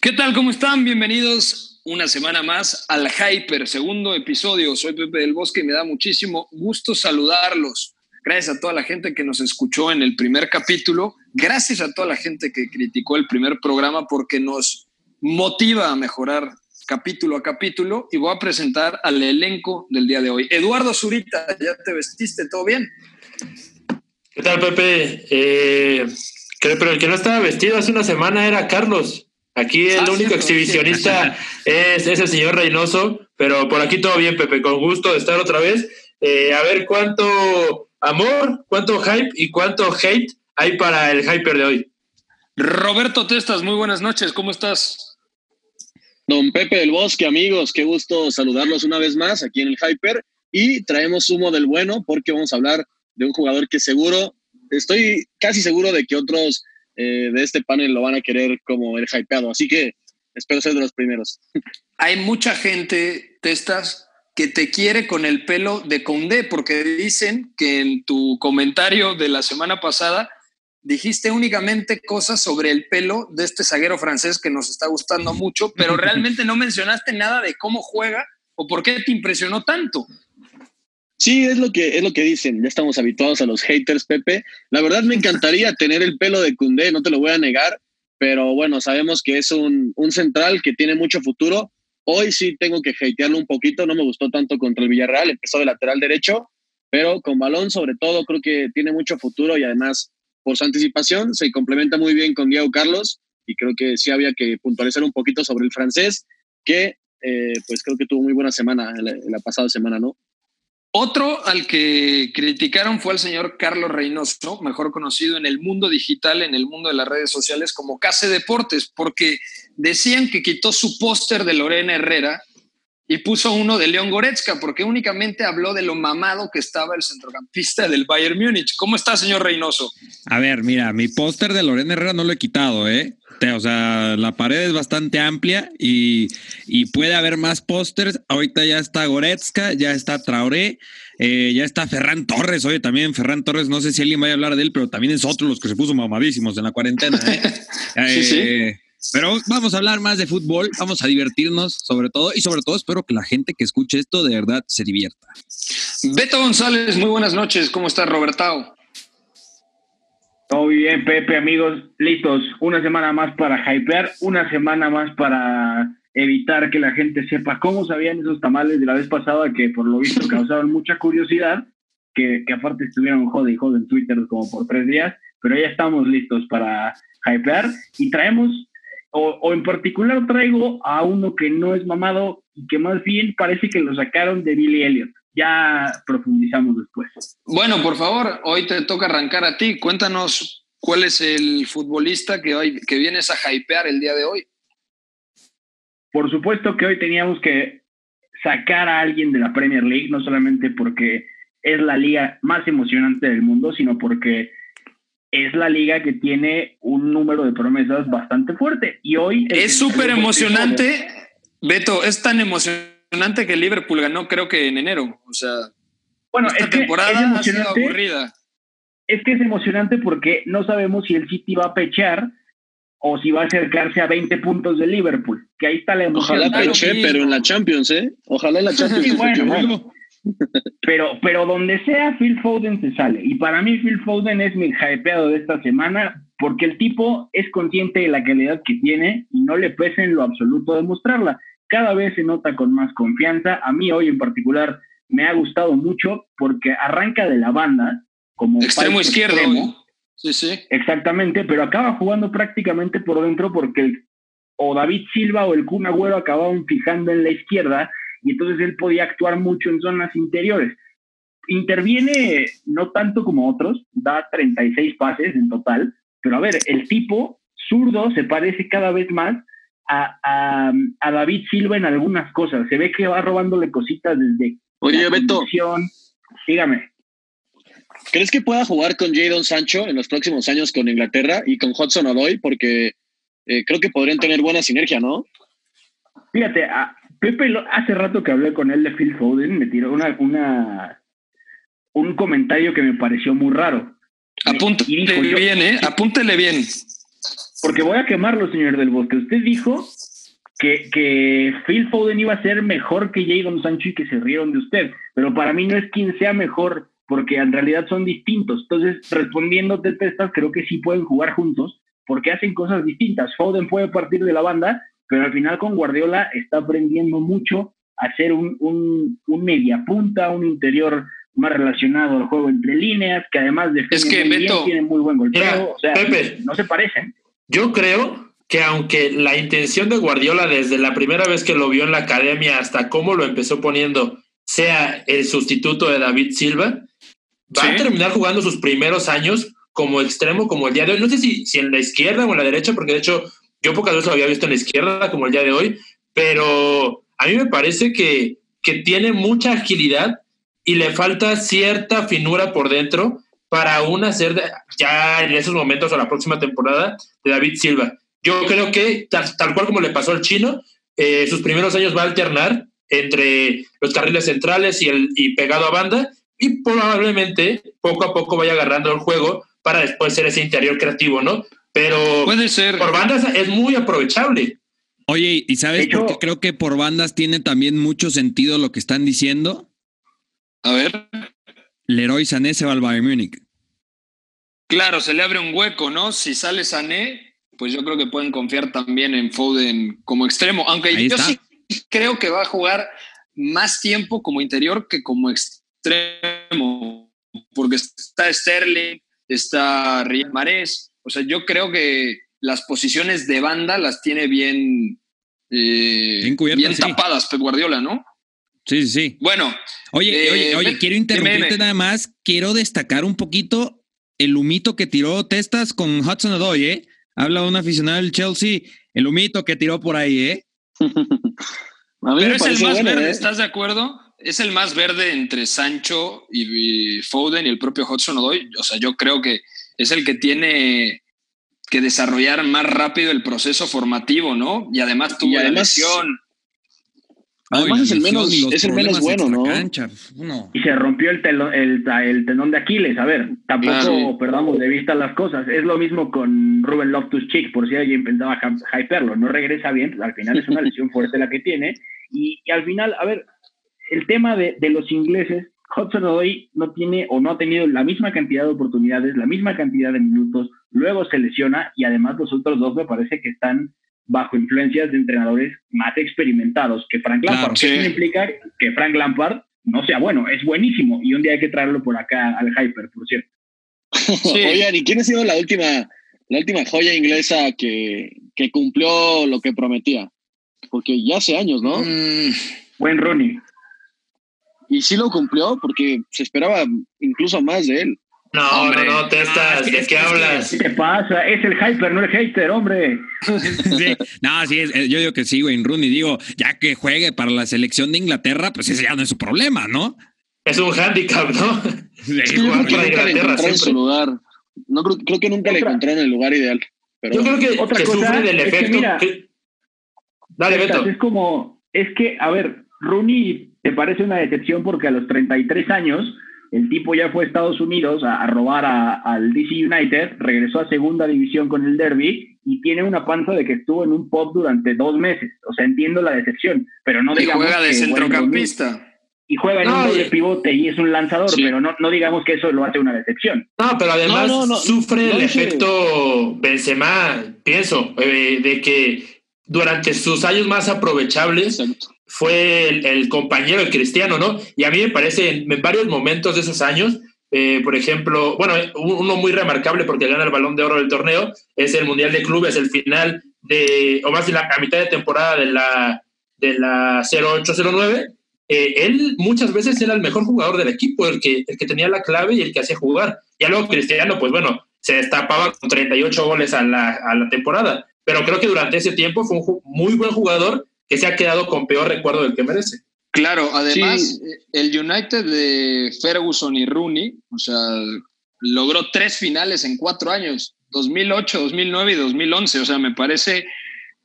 ¿Qué tal? ¿Cómo están? Bienvenidos una semana más al Hyper, segundo episodio. Soy Pepe del Bosque y me da muchísimo gusto saludarlos. Gracias a toda la gente que nos escuchó en el primer capítulo. Gracias a toda la gente que criticó el primer programa porque nos motiva a mejorar capítulo a capítulo. Y voy a presentar al elenco del día de hoy. Eduardo Zurita, ¿ya te vestiste? ¿Todo bien? ¿Qué tal, Pepe? Eh, pero el que no estaba vestido hace una semana era Carlos. Aquí el ah, único exhibicionista es, el señor Reynoso, pero por aquí todo bien, Pepe, con gusto de estar otra vez. Eh, a ver cuánto amor, cuánto hype y cuánto hate hay para el hyper de hoy. Roberto Testas, muy buenas noches, ¿cómo estás? Don Pepe del Bosque, amigos, qué gusto saludarlos una vez más aquí en el hyper y traemos humo del bueno porque vamos a hablar de un jugador que seguro, estoy casi seguro de que otros eh, de este panel lo van a querer como el hypeado. Así que espero ser de los primeros. Hay mucha gente, Testas, que te quiere con el pelo de Condé, porque dicen que en tu comentario de la semana pasada dijiste únicamente cosas sobre el pelo de este zaguero francés que nos está gustando mucho, pero realmente no mencionaste nada de cómo juega o por qué te impresionó tanto. Sí, es lo que es lo que dicen. Ya estamos habituados a los haters, Pepe. La verdad me encantaría tener el pelo de Cundé, no te lo voy a negar, pero bueno, sabemos que es un, central que tiene mucho futuro. Hoy sí tengo que hatearlo un poquito, no me gustó tanto contra el Villarreal, empezó de lateral derecho, pero con balón sobre todo creo que tiene mucho futuro y además por su anticipación se complementa muy bien con Diego Carlos y creo que sí había que puntualizar un poquito sobre el francés, que eh, pues creo que tuvo muy buena semana la pasada semana, ¿no? Otro al que criticaron fue al señor Carlos Reynoso, mejor conocido en el mundo digital, en el mundo de las redes sociales como Case Deportes, porque decían que quitó su póster de Lorena Herrera y puso uno de León Goretzka, porque únicamente habló de lo mamado que estaba el centrocampista del Bayern Múnich. ¿Cómo está, señor Reynoso? A ver, mira, mi póster de Lorena Herrera no lo he quitado, ¿eh? O sea, la pared es bastante amplia y, puede haber más pósters. Ahorita ya está Goretzka, ya está Traoré, eh, ya está Ferran Torres. Oye, también Ferran Torres, no sé si alguien vaya a hablar de él, pero también es otro los que se puso mamadísimos en la cuarentena. ¿eh? sí, sí. Eh, pero vamos a hablar más de fútbol, vamos a divertirnos sobre todo y sobre todo espero que la gente que escuche esto de verdad se divierta. Beto González, muy buenas noches, ¿cómo estás Robertao? Todo bien, Pepe, amigos, listos. Una semana más para hypear, una semana más para evitar que la gente sepa cómo sabían esos tamales de la vez pasada que por lo visto causaron mucha curiosidad, que, que aparte estuvieron jode y jode en Twitter como por tres días, pero ya estamos listos para hypear y traemos, o, o en particular traigo a uno que no es mamado y que más bien parece que lo sacaron de Billy Elliot ya profundizamos después. Bueno, por favor, hoy te toca arrancar a ti. Cuéntanos cuál es el futbolista que, hoy, que vienes a hypear el día de hoy. Por supuesto que hoy teníamos que sacar a alguien de la Premier League, no solamente porque es la liga más emocionante del mundo, sino porque es la liga que tiene un número de promesas bastante fuerte. Y hoy... Es súper emocionante. Beto, es tan emocionante emocionante que Liverpool ganó, creo que en enero. O sea, bueno, esta temporada ha sido aburrida. Es que es emocionante porque no sabemos si el City va a pechar o si va a acercarse a 20 puntos de Liverpool. Que ahí está la emoción. Ojalá peche, pero en la Champions, ¿eh? Ojalá en la Champions. bueno, Pero, pero donde sea, Phil Foden se sale. Y para mí, Phil Foden es mi hypeado de esta semana porque el tipo es consciente de la calidad que tiene y no le pesa en lo absoluto demostrarla cada vez se nota con más confianza. A mí hoy en particular me ha gustado mucho porque arranca de la banda como extremo izquierdo. Sí, sí. Exactamente, pero acaba jugando prácticamente por dentro porque o David Silva o el Kun Agüero acababan fijando en la izquierda y entonces él podía actuar mucho en zonas interiores. Interviene no tanto como otros, da 36 pases en total, pero a ver, el tipo zurdo se parece cada vez más a, David Silva en algunas cosas. Se ve que va robándole cositas desde. Oye, Beto. Dígame. ¿Crees que pueda jugar con Jadon Sancho en los próximos años con Inglaterra y con Hudson Odoi? Porque eh, creo que podrían tener buena sinergia, ¿no? Fíjate, a Pepe, hace rato que hablé con él de Phil Foden, me tiró una, una un comentario que me pareció muy raro. Apúntele bien, ¿eh? Apúntele bien. Porque voy a quemarlo, señor del Bosque. Usted dijo que, que Phil Foden iba a ser mejor que Jadon Sancho y que se rieron de usted, pero para mí no es quien sea mejor, porque en realidad son distintos. Entonces, respondiéndote estas, creo que sí pueden jugar juntos, porque hacen cosas distintas. Foden puede partir de la banda, pero al final con Guardiola está aprendiendo mucho a ser un, un, un media punta, un interior más relacionado al juego entre líneas, que además de es que muy bien, tiene muy buen golpeo. o sea, Pepe, no se parecen. Yo creo que aunque la intención de Guardiola desde la primera vez que lo vio en la academia hasta cómo lo empezó poniendo sea el sustituto de David Silva, va Sí. a terminar jugando sus primeros años como extremo, como el día de hoy. No sé si, si en la izquierda o en la derecha, porque de hecho yo pocas veces lo había visto en la izquierda como el día de hoy, pero a mí me parece que, que tiene mucha agilidad y le falta cierta finura por dentro para aún hacer ya en esos momentos o la próxima temporada de David Silva. Yo creo que tal, tal cual como le pasó al chino, eh, sus primeros años va a alternar entre los carriles centrales y, el, y pegado a banda y probablemente poco a poco vaya agarrando el juego para después ser ese interior creativo, ¿no? Pero Puede ser. por bandas es muy aprovechable. Oye, ¿y sabes hecho- por qué creo que por bandas tiene también mucho sentido lo que están diciendo? A ver. Leroy Sané se va al Bayern Múnich. Claro, se le abre un hueco, ¿no? Si sale Sané, pues yo creo que pueden confiar también en Foden como extremo. Aunque Ahí yo está. sí creo que va a jugar más tiempo como interior que como extremo. Porque está Sterling, está Riyad Mahrez. O sea, yo creo que las posiciones de banda las tiene bien, eh, Bien sí. tapadas Pep Guardiola, ¿no? Sí, sí, sí. Bueno, Oye, Eh, oye, oye, ven, quiero interrumpirte dime, dime. nada más. Quiero destacar un poquito el humito que tiró Testas con Hudson Odoi, ¿eh? Habla un aficionado del Chelsea, el humito que tiró por ahí, ¿eh? Pero es el más bueno, verde, ¿eh? ¿estás de acuerdo? Es el más verde entre Sancho y, Foden y el propio Hudson Odoi. O sea, yo creo que es el que tiene que desarrollar más rápido el proceso formativo, ¿no? Y además tuvo Y la lesión. Además Ay, es el menos- es el menos bueno, ¿no? Y se rompió el, telón, el, el tenón de Aquiles. A ver, tampoco Claro. perdamos de vista las cosas. Es lo mismo con Ruben Loftus-Cheek, por si alguien pensaba hy- hyperlo. No regresa bien, pues, al final es una lesión fuerte la que tiene. Y, y al final, a ver, el tema de, de los ingleses, Hudson Odoi no tiene o no ha tenido la misma cantidad de oportunidades, la misma cantidad de minutos, luego se lesiona y además los otros dos me parece que están bajo influencias de entrenadores más experimentados que Frank Claro, Lampard. sí. Eso no implica que Frank Lampard no sea bueno, es buenísimo y un día hay que traerlo por acá al Hyper, por cierto. Sí. Oigan, ¿y quién ha sido la última, la última joya inglesa que, que cumplió lo que prometía? Porque ya hace años, ¿no? Mm, Buen Rooney. Y sí lo cumplió porque se esperaba incluso más de él. No, Hombre. no, no, Testas, es que- ¿de es qué que- hablas? ¿Qué te pasa? Es el Hyper, no el hater, hombre. Sí. No, sí, es- yo digo que sí, Wayne Rooney. Digo, ya que juegue para la selección de Inglaterra, pues ese ya no es su problema, ¿no? Es un hándicap, ¿no? Sí, yo jugar creo que para Inglaterra encontraron su lugar. No creo, creo que nunca le Otra- encontraron el lugar ideal. Pero Yo creo que, Otra que cosa sufre del es que efecto. mira- que- Dale, Beto. Es como, es que, a ver, Rooney te parece una decepción porque a los 33 años el tipo ya fue a Estados Unidos a, a robar a- al DC United, regresó a segunda división con el Derby y tiene una panza de que estuvo en un pop durante dos meses. O sea, entiendo la decepción, pero no y digamos juega de que, bueno, centrocampista. y juega en No, un doble y- pivote y es un lanzador, Sí. pero no, no digamos que eso lo hace una decepción. No, pero además No, no, no, sufre no el efecto Benzema, pienso, eh, de que durante sus años más aprovechables Exacto. fue el, el compañero de Cristiano, ¿no? Y a mí me parece en, en varios momentos de esos años, eh, por ejemplo, bueno, uno muy remarcable porque gana el balón de oro del torneo, es el Mundial de Clubes, el final de, o más bien la a mitad de temporada de la, de la 08-09. Eh, él muchas veces era el mejor jugador del equipo, el que, el que tenía la clave y el que hacía jugar. Ya luego Cristiano, pues bueno, se destapaba con 38 goles a la, a la temporada. Pero creo que durante ese tiempo fue un muy buen jugador que se ha quedado con peor recuerdo del que merece. Claro, además, Sí. eh, el United de Ferguson y Rooney, o sea, logró tres finales en cuatro años, 2008, 2009 y 2011, o sea, me parece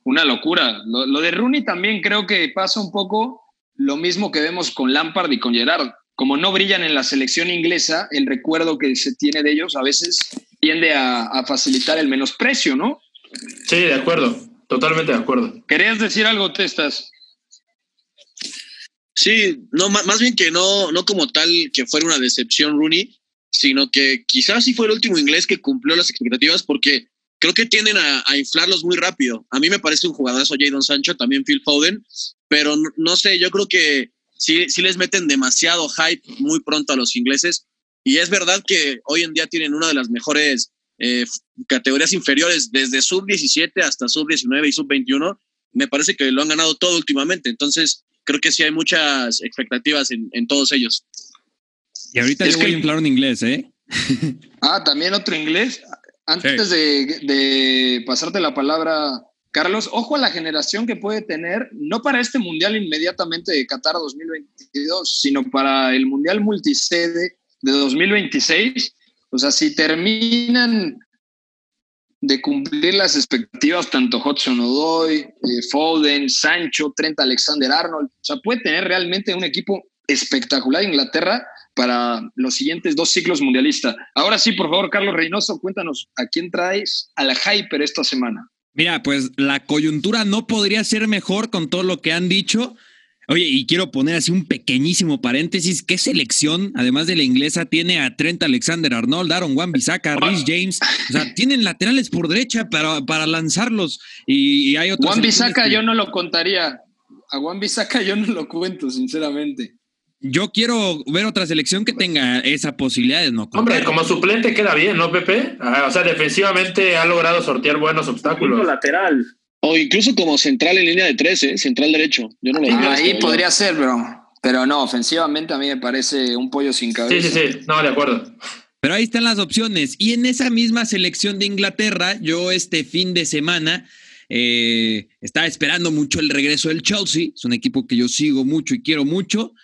una locura. Lo, lo de Rooney también creo que pasa un poco lo mismo que vemos con Lampard y con Gerard. Como no brillan en la selección inglesa, el recuerdo que se tiene de ellos a veces tiende a, a facilitar el menosprecio, ¿no? Sí, de acuerdo, totalmente de acuerdo. ¿Querías decir algo, Testas? Sí, no, más bien que no, no como tal que fuera una decepción Rooney, sino que quizás sí fue el último inglés que cumplió las expectativas porque creo que tienden a, inflarlos muy rápido. A mí me parece un jugadorazo Jadon Sancho, también Phil Foden, pero no, sé, yo creo que sí, sí les meten demasiado hype muy pronto a los ingleses. Y es verdad que hoy en día tienen una de las mejores eh, categorías inferiores, desde sub-17 hasta sub-19 y sub-21. Me parece que lo han ganado todo últimamente. Entonces, creo que sí hay muchas expectativas en, en todos ellos. Y ahorita es que... voy a inflar un inglés, ¿eh? ah, también otro inglés. Antes de, de, pasarte la palabra, Carlos, ojo a la generación que puede tener, no para este Mundial inmediatamente de Qatar 2022, sino para el Mundial multisede de 2026. O sea, si terminan de cumplir las expectativas, tanto Hudson Odoy, eh, Foden, Sancho, Trent Alexander Arnold, o sea, puede tener realmente un equipo espectacular Inglaterra para los siguientes dos ciclos mundialistas. Ahora sí, por favor, Carlos Reynoso, cuéntanos a quién traes a la Hyper esta semana. Mira, pues la coyuntura no podría ser mejor con todo lo que han dicho. Oye, y quiero poner así un pequeñísimo paréntesis. ¿Qué selección, además de la inglesa, tiene a Trent Alexander Arnold, Aaron Wan Bissaka, Rhys James? O sea, tienen laterales por derecha para, para lanzarlos. Y, hay otros. Wan Bissaka yo no lo contaría. A Wan Bissaka yo no lo cuento, sinceramente. Yo quiero ver otra selección que tenga esa posibilidad de no Hombre, como suplente queda bien, ¿no, Pepe? o sea, defensivamente ha logrado sortear buenos obstáculos. lateral. O incluso como central en línea de 13, central derecho. Yo no lo ah, Ahí podría ser, pero, pero no, ofensivamente a mí me parece un pollo sin cabeza. Sí, sí, sí, no, de acuerdo. Pero ahí están las opciones. Y en esa misma selección de Inglaterra, yo este fin de semana eh, estaba esperando mucho el regreso del Chelsea. Es un equipo que yo sigo mucho y quiero mucho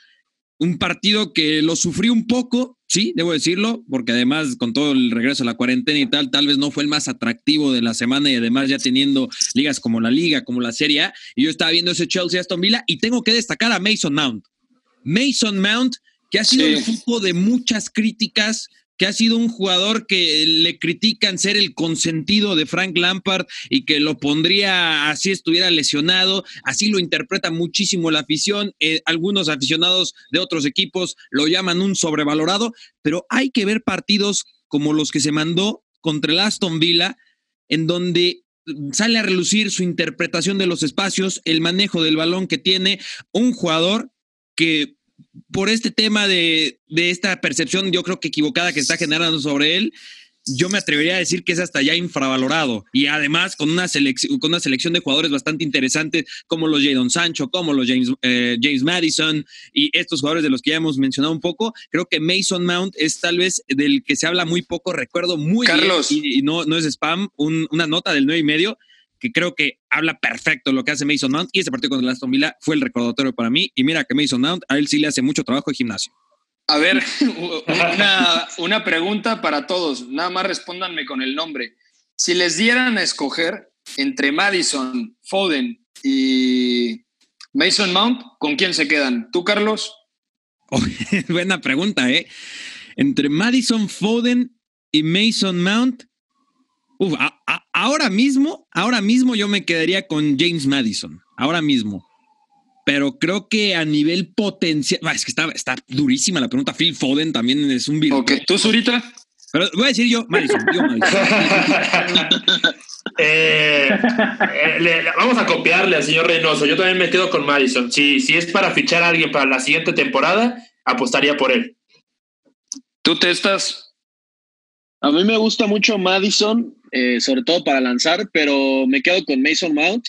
un partido que lo sufrí un poco, sí, debo decirlo, porque además con todo el regreso a la cuarentena y tal, tal vez no fue el más atractivo de la semana y además ya teniendo ligas como la Liga, como la Serie A, y yo estaba viendo ese Chelsea Aston Villa y tengo que destacar a Mason Mount. Mason Mount, que ha sido el foco de muchas críticas que ha sido un jugador que le critican ser el consentido de Frank Lampard y que lo pondría así estuviera lesionado, así lo interpreta muchísimo la afición, eh, algunos aficionados de otros equipos lo llaman un sobrevalorado, pero hay que ver partidos como los que se mandó contra el Aston Villa, en donde sale a relucir su interpretación de los espacios, el manejo del balón que tiene un jugador que por este tema de, esta percepción, yo creo que equivocada que está generando sobre él, yo me atrevería a decir que es hasta ya infravalorado. Y además con una, selección, con una selección de jugadores bastante interesantes como los Jadon Sancho, como los James, eh, James Madison y estos jugadores de los que ya hemos mencionado un poco, creo que Mason Mount es tal vez del que se habla muy poco. Recuerdo muy Carlos. bien, y, no, no es spam, una nota del 9 y medio que creo que habla perfecto lo que hace Mason Mount y ese partido contra el Aston Villa fue el recordatorio para mí y mira que Mason Mount a él sí le hace mucho trabajo de gimnasio. A ver, una, pregunta para todos, nada más respóndanme con el nombre. Si les dieran a escoger entre Madison, Foden y Mason Mount, ¿con quién se quedan? ¿Tú, Carlos? buena pregunta, ¿eh? Entre Madison, Foden y Mason Mount, Uf, ahora mismo, ahora mismo yo me quedaría con James Madison, ahora mismo. Pero creo que a nivel potencial, es que está, está durísima la pregunta. Phil Foden también es un virtuoso. Ok, ¿tú, Zurita? Pero voy a decir yo, Madison. Eh, eh, vamos a copiarle al señor Reynoso. Yo también me quedo con Madison. Si, si es para fichar a alguien para la siguiente temporada, apostaría por él. ¿Tú te estás? A mí me gusta mucho Madison eh, sobre todo para lanzar, pero me quedo con Mason Mount,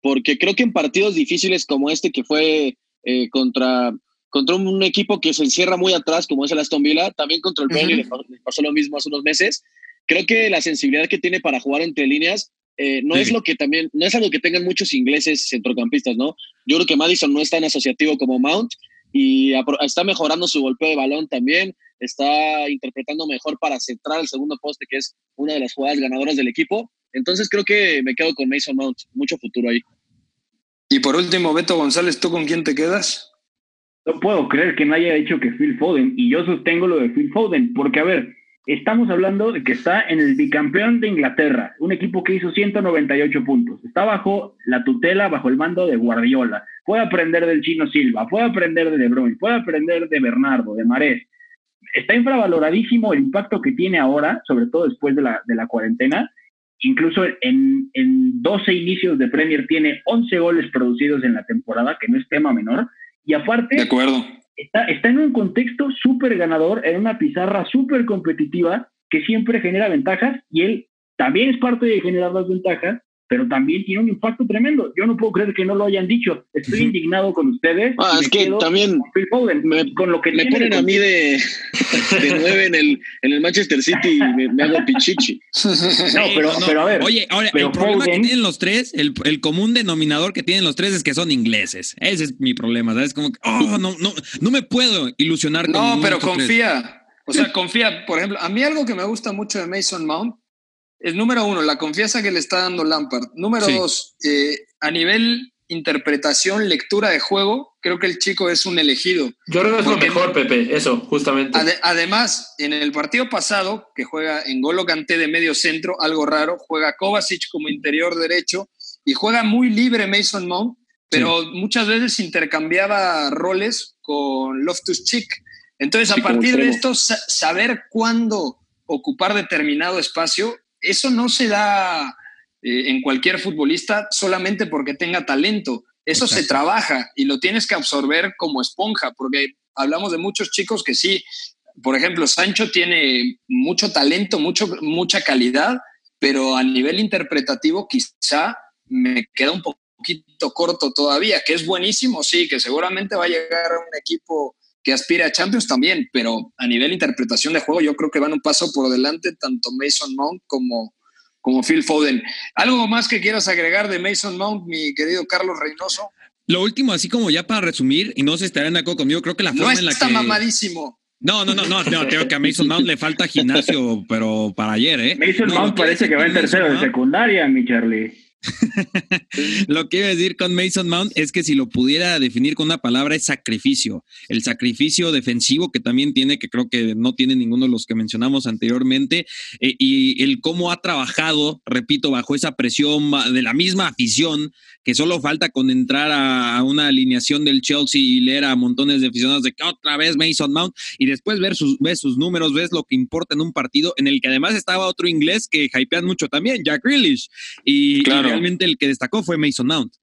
porque creo que en partidos difíciles como este que fue eh, contra, contra un, equipo que se encierra muy atrás, como es el Aston Villa, también contra el Burnley le, pasó lo mismo hace unos meses, creo que la sensibilidad que tiene para jugar entre líneas eh, no es lo que también, no es algo que tengan muchos ingleses centrocampistas, ¿no? Yo creo que Madison no es tan asociativo como Mount y está mejorando su golpeo de balón también está interpretando mejor para centrar el segundo poste, que es una de las jugadas ganadoras del equipo. Entonces creo que me quedo con Mason Mount, mucho futuro ahí. Y por último, Beto González, ¿tú con quién te quedas? No puedo creer que no haya dicho que Phil Foden, y yo sostengo lo de Phil Foden, porque a ver, Estamos hablando de que está en el bicampeón de Inglaterra, un equipo que hizo 198 puntos. Está bajo la tutela, bajo el mando de Guardiola. Puede aprender del Chino Silva, puede aprender de De Bruyne, puede aprender de Bernardo, de Marés. Está infravaloradísimo el impacto que tiene ahora, sobre todo después de la, de la cuarentena. Incluso en, en 12 inicios de Premier tiene 11 goles producidos en la temporada, que no es tema menor. Y aparte, De acuerdo. está, está en un contexto súper ganador, en una pizarra súper competitiva que siempre genera ventajas y él también es parte de generar las ventajas, pero también tiene un impacto tremendo. Yo no puedo creer que no lo hayan dicho. Estoy indignado con ustedes. Ah, es me que también con me- con lo que Me ponen a mí de, de nueve en el, en el Manchester City y me, me hago pichichi. No, pero, pero a ver. Oye, ahora, el problema Foden- que tienen los tres, el, el común denominador que tienen los tres es que son ingleses. Ese es mi problema, ¿sabes? Como que, oh, no, no, no me puedo ilusionar con No, pero estos tres. confía. O sea, confía. Por ejemplo, a mí algo que me gusta mucho de Mason Mount es, número uno, la confianza que le está dando Lampard. Número Sí. dos, eh, a nivel interpretación, lectura de juego, creo que el chico es un elegido. Yo creo que es lo mejor, Pepe, eso, justamente. Ade- además, en el partido pasado, que juega en Golo Kanté de medio centro, algo raro, juega Kovacic como interior derecho y juega muy libre Mason Mount, pero muchas veces intercambiaba roles con Loftus Cheek. Entonces, Sí, a partir de esto, sa- saber cuándo ocupar determinado espacio, eso no se da eh, en cualquier futbolista solamente porque tenga talento. Eso se trabaja y lo tienes que absorber como esponja, porque hablamos de muchos chicos que sí, por ejemplo, Sancho tiene mucho talento, mucho, mucha calidad, pero a nivel interpretativo quizá me queda un poquito corto todavía, que es buenísimo, sí, que seguramente va a llegar a un equipo que aspire a Champions también, pero a nivel interpretación de juego yo creo que van un paso por delante tanto Mason Mount como, como Phil Foden. ¿Algo más que quieras agregar de Mason Mount, mi querido Carlos Reynoso? Lo último, así como ya para resumir, y no se estarán de acuerdo conmigo, creo que la No forma en la está que. mamadísimo. No, no, no, no, no, creo que a Mason Mount le falta gimnasio, pero para ayer, ¿eh? Mason No, Mount parece que va en tercero de secundaria, mi Charlie. Lo que iba a decir con Mason Mount es que si lo pudiera definir con una palabra es sacrificio. El sacrificio defensivo que también tiene, que creo que no tiene ninguno de los que mencionamos anteriormente, eh, y el cómo ha trabajado, repito, bajo esa presión de la misma afición, que solo falta con entrar a, una alineación del Chelsea y leer a montones de aficionados de que otra vez Mason Mount, y después ver sus, ves sus números, ves lo que importa en un partido en el que además estaba otro inglés que hypean mucho también, Jack Grealish. Y, y Claro. Realmente el que destacó fue Mason Mount.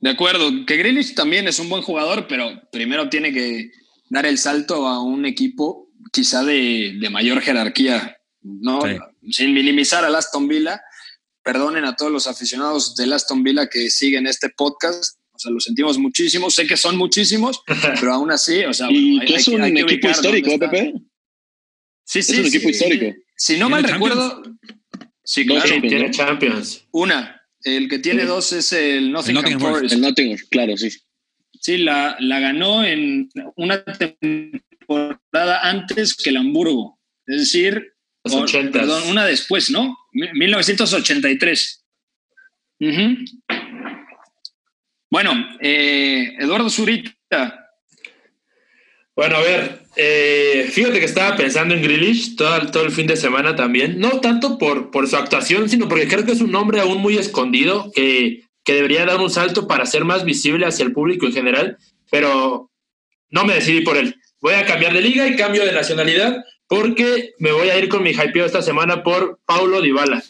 De acuerdo, que Grealish también es un buen jugador, pero primero tiene que dar el salto a un equipo quizá de, de mayor jerarquía, ¿no? Sí. Sin minimizar al Aston Villa. Perdonen a todos los aficionados del Aston Villa que siguen este podcast. O sea, lo sentimos muchísimo. Sé que son muchísimos, pero aún así, o sea, Y hay- que hay es un hay que equipo histórico. Pepe. Sí, Es sí, un sí, equipo sí. histórico. Si no mal ¿Tiene recuerdo, sí, Dos claro. Champions, tiene ¿no? Champions. Una. El que tiene Sí. dos es el Nottingham, Nottingham Forest. Forest. El Nottingham, claro, sí. Sí, la, la ganó en una temporada antes que el Hamburgo. Es decir, o- perdón, una después, ¿no? Mi- 1983. Ujú. Bueno, eh, Eduardo Zurita. Bueno, a ver, eh, fíjate que estaba pensando en Grealish todo, todo el fin de semana también. No tanto por, por su actuación, sino porque creo que es un hombre aún muy escondido que, que debería dar un salto para ser más visible hacia el público en general, pero no me decidí por él. Voy a cambiar de liga y cambio de nacionalidad porque me voy a ir con mi hypeo esta semana por Paulo Dybala.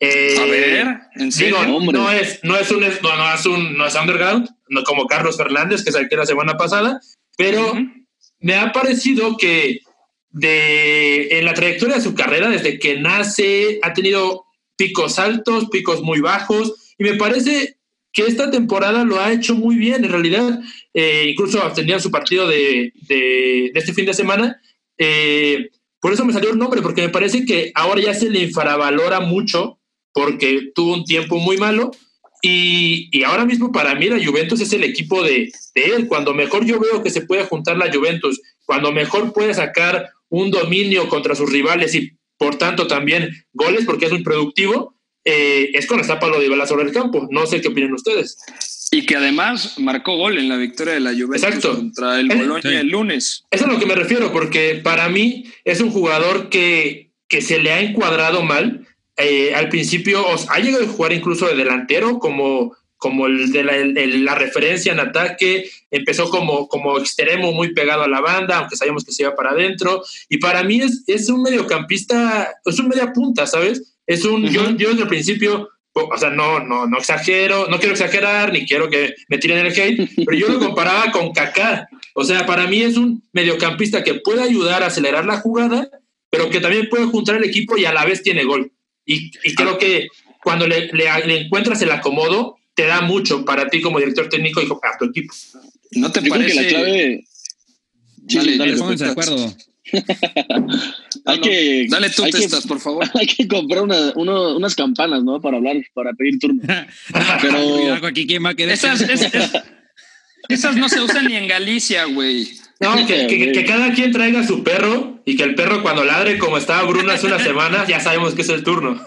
Eh, A ver, en serio. Digo, Hombre. no es, no es un no, no es un no es underground, no como Carlos Fernández que saqué la semana pasada, pero Ujú. Me ha parecido que de, en la trayectoria de su carrera, desde que nace, ha tenido picos altos, picos muy bajos, y me parece que esta temporada lo ha hecho muy bien, en realidad, eh, incluso tenía su partido de, de- de este fin de semana, eh, por eso me salió el nombre, porque me parece que ahora ya se le infravalora mucho, porque tuvo un tiempo muy malo, y, y ahora mismo para mí la Juventus es el equipo de, de él. Cuando mejor yo veo que se puede juntar la Juventus, cuando mejor puede sacar un dominio contra sus rivales y por tanto también goles porque es muy productivo, eh, es cuando está Pablo Dybala sobre el campo. No sé qué opinan ustedes. Y que además marcó gol en la victoria de la Juventus contra el Bologna el lunes. Eso es a lo que me refiero, porque para mí es un jugador que, que se le ha encuadrado mal. Eh, al principio ha llegado a jugar incluso de delantero, como, como el de la, referencia en ataque. Empezó como, como extremo muy pegado a la banda, aunque sabíamos que se iba para adentro. Y para mí es, es un mediocampista, es un media punta, ¿sabes? Es un, yo, yo desde el principio o sea, no, no, no exagero, no quiero exagerar, ni quiero que me tiren el hate, pero yo lo comparaba con Kaká. O sea, para mí es un mediocampista que puede ayudar a acelerar la jugada, pero que también puede juntar el equipo y a la vez tiene gol. Y, creo que cuando le, encuentras el acomodo, te da mucho para ti como director técnico y a tu equipo. ¿No te parece? que la clave... dale, dale, de acuerdo. hay que, dale tú testas, por favor. Hay que comprar una, unas campanas, ¿no? Para hablar, para pedir turno. Pero esas, esas no se usan ni en Galicia, güey. No, que, que, cada quien traiga su perro y que el perro cuando ladre, como estaba Bruno hace una semana, ya sabemos que es el turno.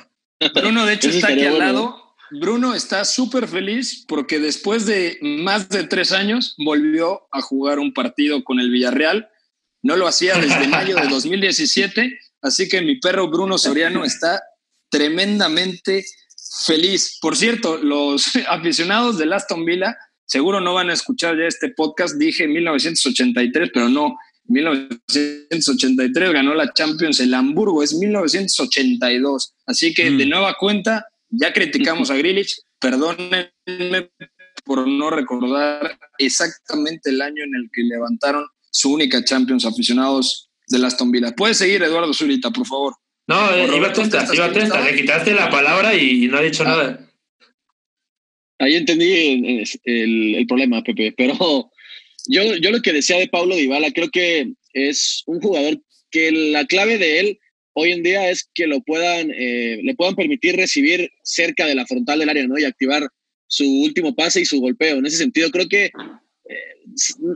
Bruno, de hecho, está aquí al lado. Bruno está súper feliz porque después de más de tres años volvió a jugar un partido con el Villarreal no lo hacía desde mayo de 2017, así que mi perro Bruno Soriano está tremendamente feliz. Por cierto, los aficionados del Aston Villa seguro no van a escuchar ya este podcast. Dije 1983, pero no. 1983 ganó la Champions el Hamburgo, es 1982. Así que de mm. nueva cuenta, ya criticamos a Grilich. Perdónenme por no recordar exactamente el año en el que levantaron su única Champions aficionados de Aston Villa. Puedes seguir, Eduardo Zurita, por favor. No, eh, iba a iba le quitaste la palabra y no ha dicho ah. nada. Ahí entendí el, problema, Pepe, pero yo, yo lo que decía de Paulo Dybala, creo que es un jugador que la clave de él hoy en día es que lo puedan, eh, le puedan permitir recibir cerca de la frontal del área, ¿no? Y activar su último pase y su golpeo. En ese sentido, creo que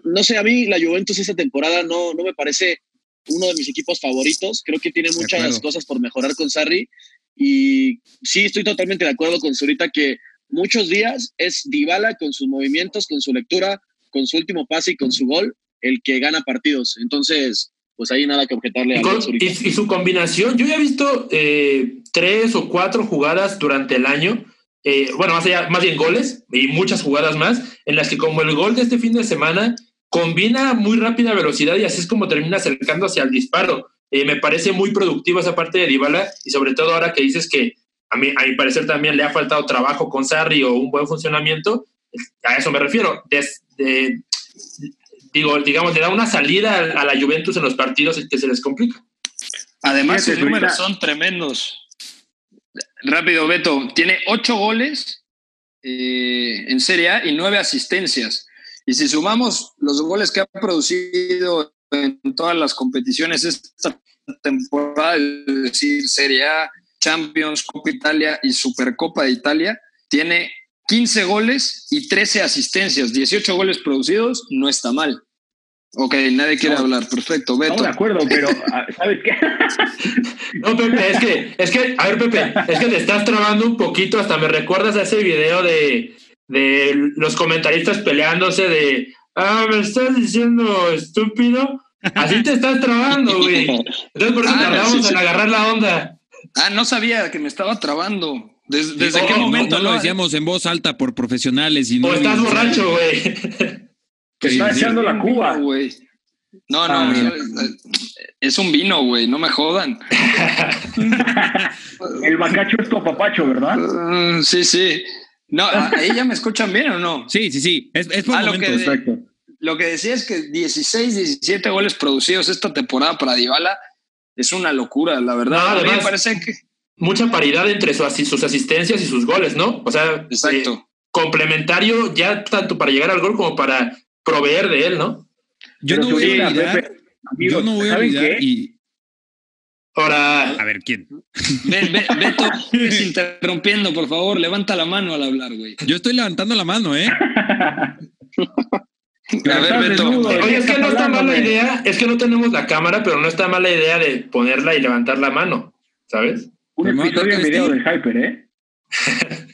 no sé, a mí la Juventus esta temporada no, no me parece uno de mis equipos favoritos. Creo que tiene muchas cosas por mejorar con Sarri. Y sí, estoy totalmente de acuerdo con Zurita que muchos días es Dybala con sus movimientos, con su lectura, con su último pase y con su gol el que gana partidos. Entonces, pues ahí nada que objetarle a y, y, su combinación, yo ya he visto eh, tres o cuatro jugadas durante el año eh, bueno, más allá, más bien goles y muchas jugadas más, en las que como el gol de este fin de semana combina muy rápida velocidad y así es como termina acercando hacia el disparo. Eh, me parece muy productiva esa parte de Dybala y sobre todo ahora que dices que a, mí, a mi parecer también le ha faltado trabajo con Sarri o un buen funcionamiento, a eso me refiero. digo, digamos, le da una salida a, la Juventus en los partidos que se les complica. Además, sus números son tremendos. Rápido, Beto. Tiene ocho goles eh, en Serie A y nueve asistencias. Y si sumamos los goles que ha producido en todas las competiciones esta temporada, es decir, Serie A, Champions, Copa Italia y Supercopa de Italia, tiene 15 goles y 13 asistencias, 18 goles producidos, no está mal. Ok, nadie quiere hablar, perfecto, Beto. No, de acuerdo, pero ah, ¿sabes qué? no, Pepe, es que, es que, a ver, Pepe, es que te estás trabando un poquito, hasta me recuerdas a ese video de, de los comentaristas peleándose de, ah, me estás diciendo estúpido. Así te estás trabando, güey. Entonces por eso ah, tardamos en agarrar la onda. Ah, no sabía que me estaba trabando. ¿Desde, qué momento? No, lo decíamos en voz alta por profesionales y no. O estás borracho, güey. Que está echando la Cuba. güey. No, no, ah, es un vino, güey, no me jodan. El bacacho es tu papacho, ¿verdad? Mm, sí, sí. No, ¿ahí ya me escuchan bien o no? Sí, sí, sí. Es, es por ah, lo, que lo que decía es que 16, 17 goles producidos esta temporada para Dybala es una locura, la verdad. a mí me parece que... Mucha paridad entre sus asistencias y sus goles, ¿no? O sea, Exacto. Eh, complementario ya tanto para llegar al gol como para proveer de él, ¿no? Yo no voy a olvidar. yo no voy a olvidar y. Ahora. A ver, ¿quién? Ven, ven, Beto, interrumpiendo, por favor, levanta la mano al hablar, güey. Yo estoy levantando la mano, ¿eh? a ver, Beto. Oye, es que no está mala idea, es que no tenemos la cámara, pero no está mala idea de ponerla y levantar la mano, ¿sabes? Un episodio en video del Hyper, ¿eh?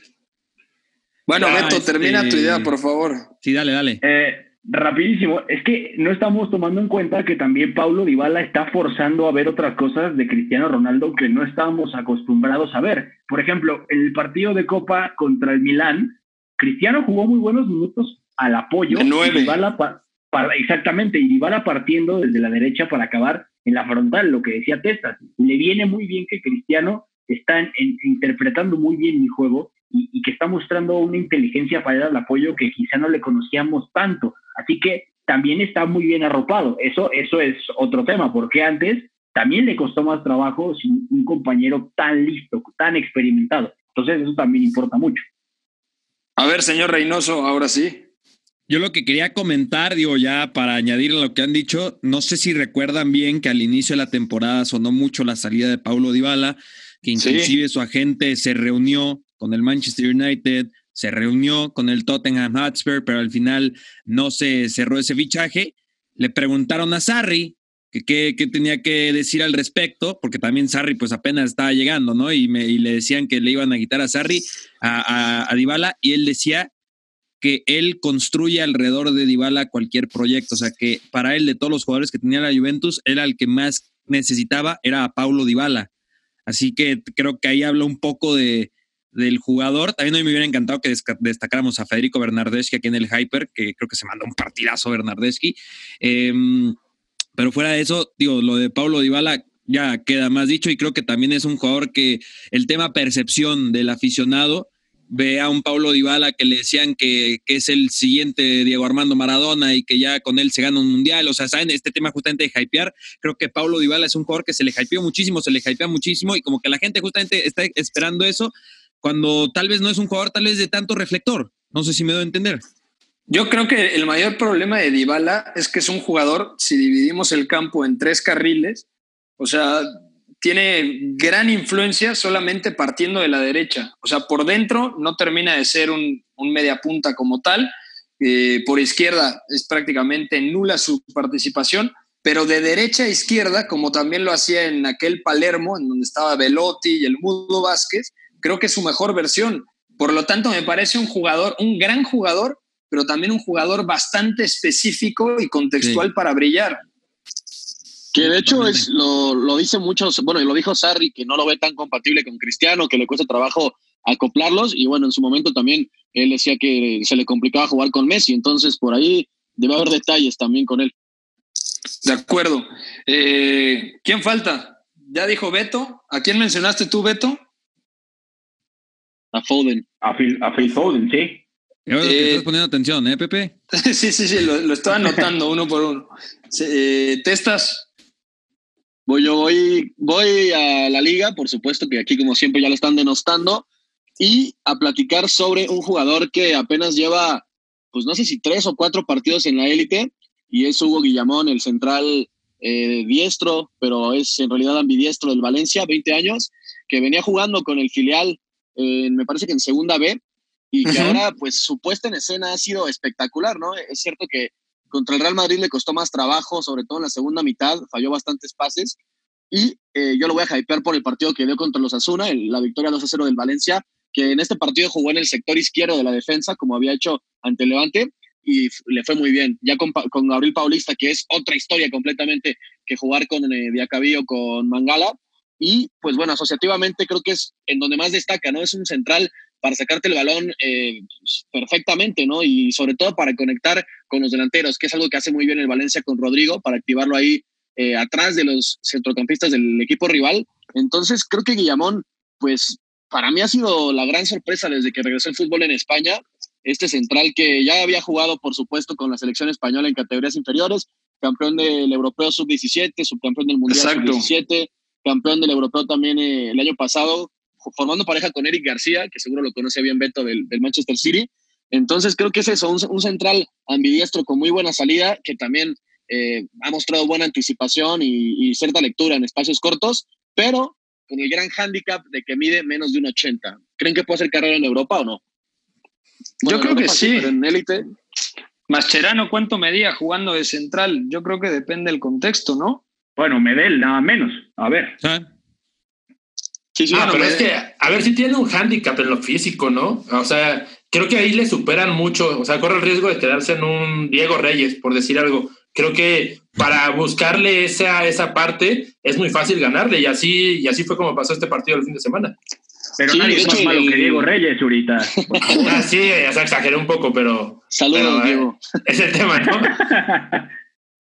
Bueno, Ya, Beto, termina este- tu idea, por favor. Sí, dale, dale. Eh, rapidísimo, es que no estamos tomando en cuenta que también Paulo Dybala está forzando a ver otras cosas de Cristiano Ronaldo que no estábamos acostumbrados a ver. Por ejemplo, en el partido de Copa contra el Milán, Cristiano jugó muy buenos minutos al apoyo. De nueve. Dybala pa- pa- exactamente, y Dybala partiendo desde la derecha para acabar en la frontal, lo que decía Testas. Le viene muy bien que Cristiano está en- en- interpretando muy bien mi juego y, y que está mostrando una inteligencia para ir al apoyo que quizá no le conocíamos tanto. Así que también está muy bien arropado. Eso, eso es otro tema, porque antes también le costó más trabajo sin un compañero tan listo, tan experimentado. Entonces eso también importa mucho. A ver, señor Reynoso, ahora sí. Yo lo que quería comentar, digo, ya para añadir a lo que han dicho, no sé si recuerdan bien que al inicio de la temporada sonó mucho la salida de Paulo Dybala, que Sí. inclusive su agente se reunió con el Manchester United, se reunió con el Tottenham Hotspur, pero al final no se cerró ese fichaje. Le preguntaron a Sarri que qué tenía que decir al respecto, porque también Sarri pues apenas estaba llegando, ¿no? Y, me, y le decían que le iban a quitar a Sarri, a, a, a Dybala, y él decía que él construye alrededor de Dybala cualquier proyecto. O sea, que para él, de todos los jugadores que tenía la Juventus, era el que más necesitaba, era a Paulo Dybala. Así que creo que ahí habla un poco de, del jugador. También mí me hubiera encantado que destacáramos a Federico Bernardeschi aquí en el Hyper, que creo que se mandó un partidazo Bernardeschi. Em, pero fuera de eso, digo, lo de Paulo Dybala ya queda más dicho y creo que también es un jugador que el tema percepción del aficionado ve a un Paulo Dybala que le decían que, que es el siguiente Diego Armando Maradona y que ya con él se gana un mundial. O sea, saben, este tema justamente de hypear, creo que Paulo Dybala es un jugador que se le hypeó muchísimo, se le hypea muchísimo y como que la gente justamente está esperando eso cuando tal vez no es un jugador tal vez de tanto reflector. No sé si me doy a entender. Yo creo que el mayor problema de Dybala es que es un jugador, si dividimos el campo en tres carriles, o sea, tiene gran influencia solamente partiendo de la derecha. O sea, por dentro no termina de ser un, un media punta como tal. Eh, por izquierda es prácticamente nula su participación, pero de derecha a izquierda, como también lo hacía en aquel Palermo, en donde estaba Velotti y el Mudo Vázquez, creo que es su mejor versión. Por lo tanto, me parece un jugador, un gran jugador, pero también un jugador bastante específico y contextual Sí. para brillar. Que de hecho es lo, lo dice muchos, bueno, y lo dijo Sarri, que no lo ve tan compatible con Cristiano, que le cuesta trabajo acoplarlos, y bueno, en su momento también él decía que se le complicaba jugar con Messi, entonces por ahí debe haber detalles también con él. De acuerdo. Eh, ¿Quién falta? Ya dijo Beto. ¿A quién mencionaste tú, Beto? A Foden. A Phil, a Phil Foden, sí. Eh, estás poniendo atención, ¿eh, Pepe? sí, sí, sí, lo, lo estaba anotando uno por uno. Eh, ¿Testas? Voy, yo voy, voy a la liga, por supuesto que aquí como siempre ya lo están denostando, y a platicar sobre un jugador que apenas lleva, pues no sé si tres o cuatro partidos en la élite, y es Hugo Guillamón, el central eh, diestro, pero es en realidad ambidiestro del Valencia, 20 años, que venía jugando con el filial, eh, me parece que en segunda B, y que ahora pues su puesta en escena ha sido espectacular, ¿no? Es cierto que contra el Real Madrid le costó más trabajo, sobre todo en la segunda mitad, falló bastantes pases. Y eh, yo lo voy a hypear por el partido que dio contra los Asuna, la victoria 2 a 0 del Valencia, que en este partido jugó en el sector izquierdo de la defensa, como había hecho ante el Levante, y le fue muy bien. Ya con, con Gabriel Paulista, que es otra historia completamente que jugar con eh, con Mangala. Y pues bueno, asociativamente creo que es en donde más destaca, ¿no? Es un central para sacarte el balón eh, perfectamente, ¿no? Y sobre todo para conectar con los delanteros, que es algo que hace muy bien el Valencia con Rodrigo, para activarlo ahí eh, atrás de los centrocampistas del equipo rival. Entonces, creo que Guillamón, pues para mí ha sido la gran sorpresa desde que regresó el fútbol en España. Este central que ya había jugado, por supuesto, con la selección española en categorías inferiores, campeón del Europeo Sub-17, subcampeón del Mundial Exacto. Sub-17, campeón del Europeo también eh, el año pasado, formando pareja con Eric García, que seguro lo conoce bien Beto del, del Manchester City. Entonces creo que es eso, un, un central ambidiestro con muy buena salida, que también eh, ha mostrado buena anticipación y, y, cierta lectura en espacios cortos, pero con el gran hándicap de que mide menos de un 80. ¿Creen que puede hacer carrera en Europa o no? Bueno, Yo creo que sí. Pero en élite. Mascherano, ¿cuánto medía jugando de central? Yo creo que depende del contexto, ¿no? Bueno, Medel, nada menos. A ver. ¿sabes? Sí, sí, Ah, pero es que, a ver si tiene un hándicap en lo físico, ¿no? O sea, creo que ahí le superan mucho, o sea, corre el riesgo de quedarse en un Diego Reyes, por decir algo. Creo que para buscarle esa, esa parte es muy fácil ganarle y así, y así fue como pasó este partido el fin de semana. Pero nadie es más malo que Diego Reyes ahorita. ah, sí, o sea, exageré un poco, pero. Saludos, eh, Diego. Es el tema, ¿no?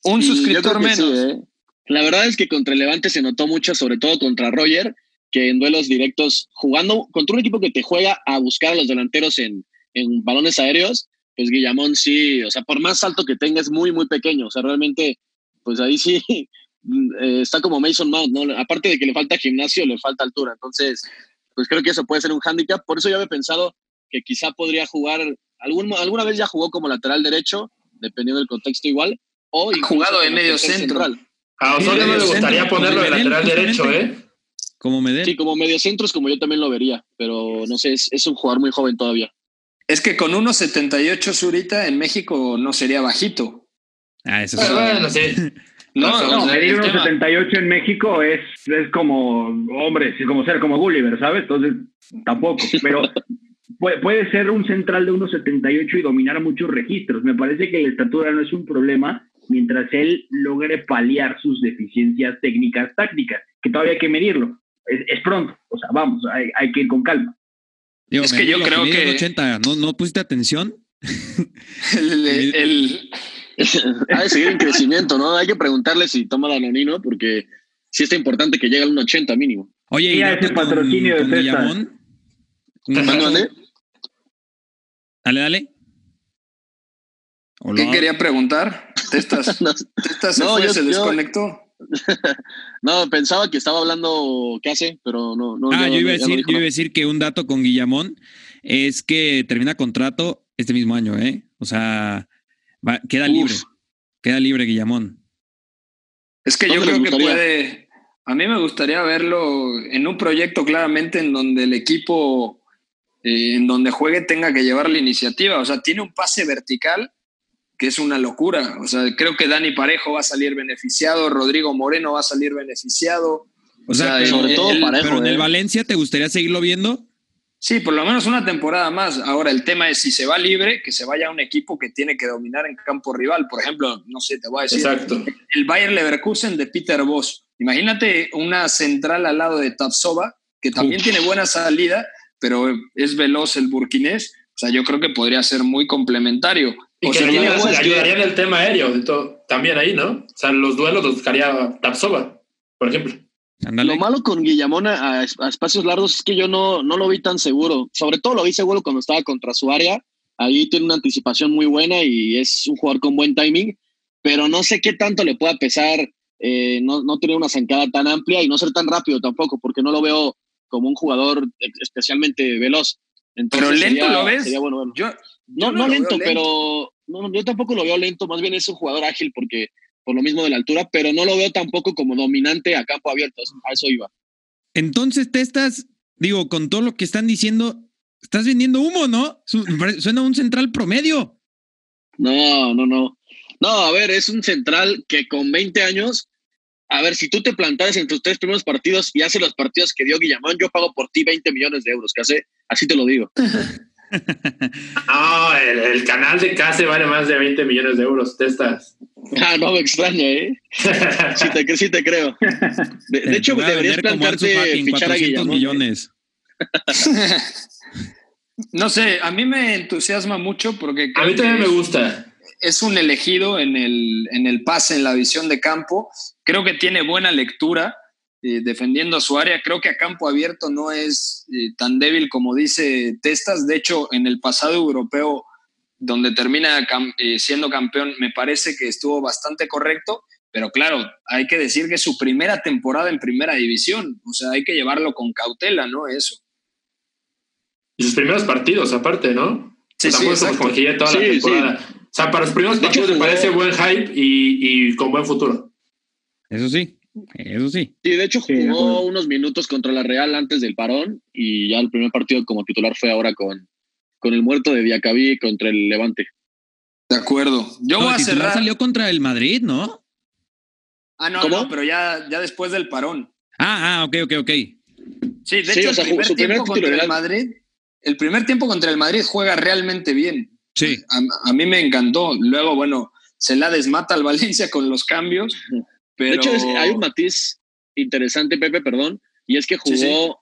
un suscriptor menos. ¿eh? La verdad es que contra Levante se notó mucho, sobre todo contra Roger, que en duelos directos, jugando contra un equipo que te juega a buscar a los delanteros en, en balones aéreos, pues Guillamón sí, o sea, por más alto que tenga es muy, muy pequeño. O sea, realmente, pues ahí sí eh, está como Mason Mount, ¿no? Aparte de que le falta gimnasio, le falta altura. Entonces, pues creo que eso puede ser un hándicap. Por eso yo había pensado que quizá podría jugar, algún, alguna vez ya jugó como lateral derecho, dependiendo del contexto igual. O ha jugado de medio centro. Central. A Osorio no le gustaría ponerlo de lateral derecho, ¿eh? Como Medel. Sí, como medio centro es como yo también lo vería, pero no sé, es, es un jugador muy joven todavía. Es que con 1.78 Zurita en México no sería bajito. Ah, eso Pero bueno, sí. No, no, medir 1.78 en México es, es como, hombre, es como ser como Gulliver, ¿sabes? Entonces, tampoco. Pero puede, puede ser un central de 1.78 y dominar muchos registros. Me parece que la estatura no es un problema mientras él logre paliar sus deficiencias técnicas, tácticas, que todavía hay que medirlo. Es, es pronto, o sea, vamos, hay, hay que ir con calma. Digo, Es que yo creo que- 80. ¿No, ¿No pusiste atención? El, el- ha de seguir en crecimiento, ¿no? Hay que preguntarle si toma Danonino, porque sí está importante que llegue al 1.80 mínimo. Oye, dato ese patrocinio de? Un dato- Mándale. Dale, dale. ¿Qué quería preguntar? ¿Testas, No, testas se, No, fue, yo- se yo- desconectó? no, pensaba que estaba hablando qué hace, pero no. no Ah, ya- yo iba, a decir, dijo yo iba a nada. decir que un dato con Guillamón es que termina contrato este mismo año, ¿eh? O sea, va- queda Uf. libre. Queda libre Guillamón. Es que yo ¿Dónde les creo que puede. A mí me gustaría verlo en un proyecto claramente en donde el equipo, eh, en donde juegue, tenga que llevar la iniciativa. O sea, tiene un pase vertical que es una locura. O sea, creo que Dani Parejo va a salir beneficiado, Rodrigo Moreno va a salir beneficiado. O sea, O sea, pero, sobre todo el- Parejo, pero en el ¿eh? Valencia, ¿te gustaría seguirlo viendo? Sí, por lo menos una temporada más. Ahora, el tema es si se va libre, que se vaya a un equipo que tiene que dominar en campo rival. Por ejemplo, no sé, te voy a decir, Exacto. el Bayer Leverkusen de Peter Boss. Imagínate una central al lado de Tapsova, que también Uf. tiene buena salida, pero es veloz el burkinés. O sea, yo creo que podría ser muy complementario. Y O que ayudaría- ayudaría en el tema aéreo también ahí, ¿no? O sea, los duelos los buscaría Tapsova, por ejemplo. Ándale. Lo malo con Guillamón a, a espacios largos es que yo no, no lo vi tan seguro. Sobre todo lo vi seguro cuando estaba contra su área. Ahí tiene una anticipación muy buena y es un jugador con buen timing, pero no sé qué tanto le pueda pesar eh, no, no tener una zancada tan amplia y no ser tan rápido tampoco, porque no lo veo como un jugador ex- especialmente veloz. Entonces Pero lento sería- lo ves. sería bueno verlo. Yo, No, no, lento, pero no, yo tampoco lo veo lento. Más bien es un jugador ágil porque por lo mismo de la altura, pero no lo veo tampoco como dominante a campo abierto. eso- A eso iba. Entonces te estás, digo, con todo lo que están diciendo, estás vendiendo humo, ¿no? Suena a un central promedio. No, no, no. No, a ver, es un central que con 20 años, a ver, si tú te plantaras en tus tres primeros partidos y haces los partidos que dio Guillamón, yo pago por ti 20 millones de euros, que hace, así te lo digo. No, el, el canal de Case vale más de 20 millones de euros. Testas. Ah, no me extraña, ¿eh? Sí te, sí te creo. De, de hecho, deberías en fichar a 400 Guillamón. ¿eh? millones. no sé, a mí me entusiasma mucho porque A mí también me gusta. es un elegido en el, en el pase, en la visión de campo. Creo que tiene buena lectura eh, defendiendo su área. Creo que a campo abierto no es eh, tan débil como dice Testas. De hecho, en el pasado europeo, donde termina cam- eh, siendo campeón, me parece que estuvo bastante correcto. Pero claro, hay que decir que es su primera temporada en primera división. O sea, hay que llevarlo con cautela, ¿no? Eso. Y sus primeros partidos, aparte, ¿no? Sí, O sea, sí, Sí, temporada. O sea, para los primeros De hecho, partidos me parece buen hype y, y con buen futuro. Eso sí, eso sí. Sí, de hecho Sí, jugó unos minutos contra la Real antes del parón y ya el primer partido como titular fue ahora con, con el muerto de Diacabí contra el Levante. De acuerdo. Yo No, voy a cerrar. salió contra el Madrid, ¿no? Ah, no, ¿Cómo? no, pero ya, ya después del parón. Ah, ah, ok, ok, ok. Sí, de Sí, hecho, o sea, el primer tiempo contra el Madrid el primer tiempo contra el Madrid juega realmente bien. Sí. A, mí me encantó. Luego, bueno, se la desmata al Valencia con los cambios. Pero... De hecho, hay un matiz interesante, Pepe, perdón, y es que jugó